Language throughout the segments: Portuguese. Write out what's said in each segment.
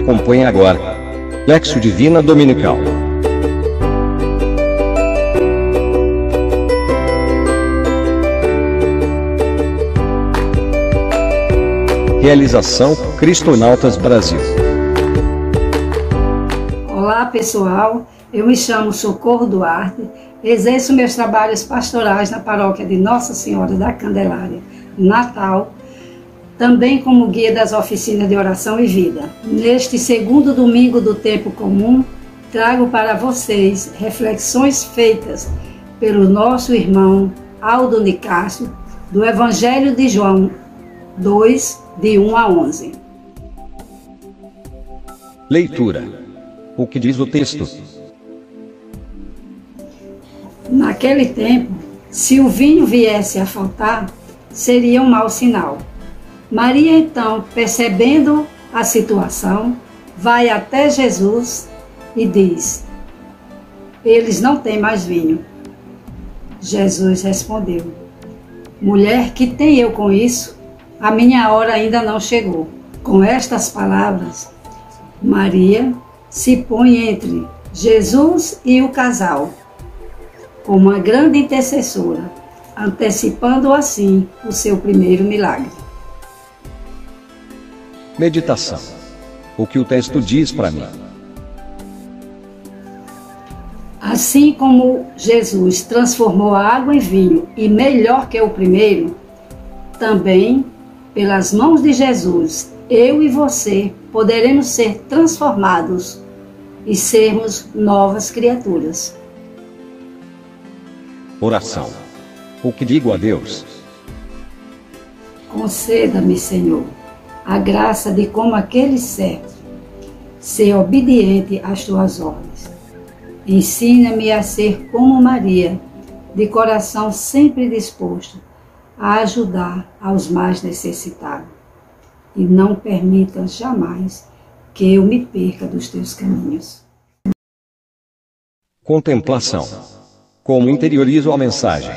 Acompanhe agora. Lexo Divina Dominical. Realização Cristonautas Brasil. Olá pessoal, eu me chamo Socorro Duarte, exerço meus trabalhos pastorais na paróquia de Nossa Senhora da Candelária, Natal, também como guia das oficinas de oração e vida. Neste segundo domingo do tempo comum, trago para vocês reflexões feitas pelo nosso irmão Aldo Nicásio, do Evangelho de João 2, de 1 a 11. Leitura. O que diz o texto? Naquele tempo, se o vinho viesse a faltar, seria um mau sinal Maria, então, percebendo a situação, vai até Jesus e diz: Eles não têm mais vinho. Jesus respondeu: Mulher, que tem eu com isso? A minha hora ainda não chegou. Com estas palavras, Maria se põe entre Jesus e o casal, como uma grande intercessora, antecipando assim o seu primeiro milagre. Meditação. O que o texto diz para mim? Assim como Jesus transformou a água em vinho e melhor que o primeiro, também, pelas mãos de Jesus, eu e você poderemos ser transformados e sermos novas criaturas. Oração. O que digo a Deus? Conceda-me, Senhor a graça de, como aquele servo, ser obediente às tuas ordens. Ensina-me a ser como Maria, de coração sempre disposto a ajudar aos mais necessitados. E não permita jamais que eu me perca dos teus caminhos. Contemplação. Como interiorizo a mensagem?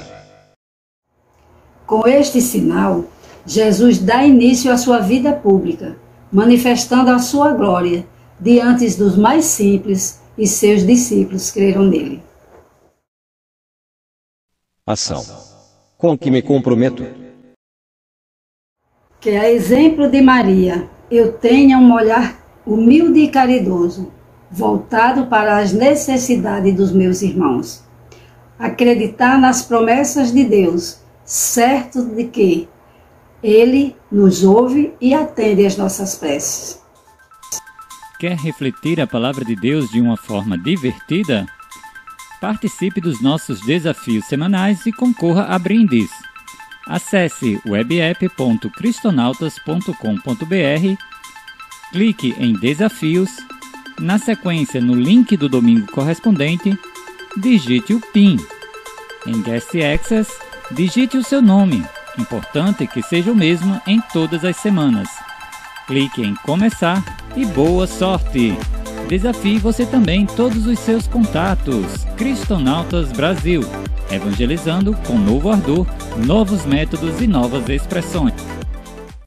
Com este sinal, Jesus dá início à sua vida pública, manifestando a sua glória diante dos mais simples e seus discípulos creram nele. Ação. Com que me comprometo? Que a exemplo de Maria, eu tenha um olhar humilde e caridoso, voltado para as necessidades dos meus irmãos. Acreditar nas promessas de Deus, certo de que ele nos ouve e atende às nossas preces. Quer refletir a palavra de Deus de uma forma divertida? Participe dos nossos desafios semanais e concorra a brindes. Acesse webapp.cristonautas.com.br, clique em Desafios, na sequência no link do domingo correspondente, digite o PIN. Em Guest Access, digite o seu nome Importante que seja o mesmo em todas as semanas. Clique em começar e boa sorte! Desafie você também todos os seus contatos. Cristonautas Brasil, evangelizando com novo ardor, novos métodos e novas expressões.